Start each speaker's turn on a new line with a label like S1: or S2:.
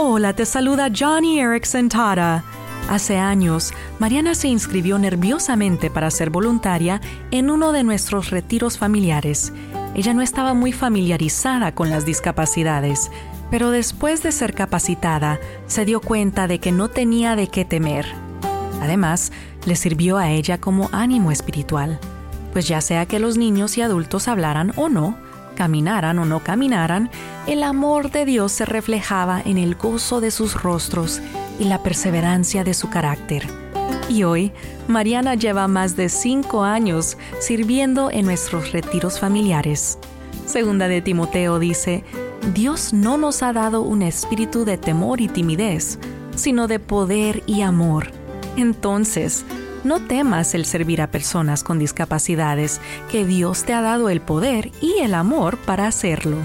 S1: Hola, te saluda Johnny Erickson Tara. Hace años, Mariana se inscribió nerviosamente para ser voluntaria en uno de nuestros retiros familiares. Ella no estaba muy familiarizada con las discapacidades, pero después de ser capacitada, se dio cuenta de que no tenía de qué temer. Además, le sirvió a ella como ánimo espiritual, pues ya sea que los niños y adultos hablaran o no, caminaran o no caminaran, el amor de Dios se reflejaba en el gozo de sus rostros y la perseverancia de su carácter. Y hoy, Mariana lleva más de cinco años sirviendo en nuestros retiros familiares. Segunda de Timoteo dice, Dios no nos ha dado un espíritu de temor y timidez, sino de poder y amor. Entonces, no temas el servir a personas con discapacidades, que Dios te ha dado el poder y el amor para hacerlo.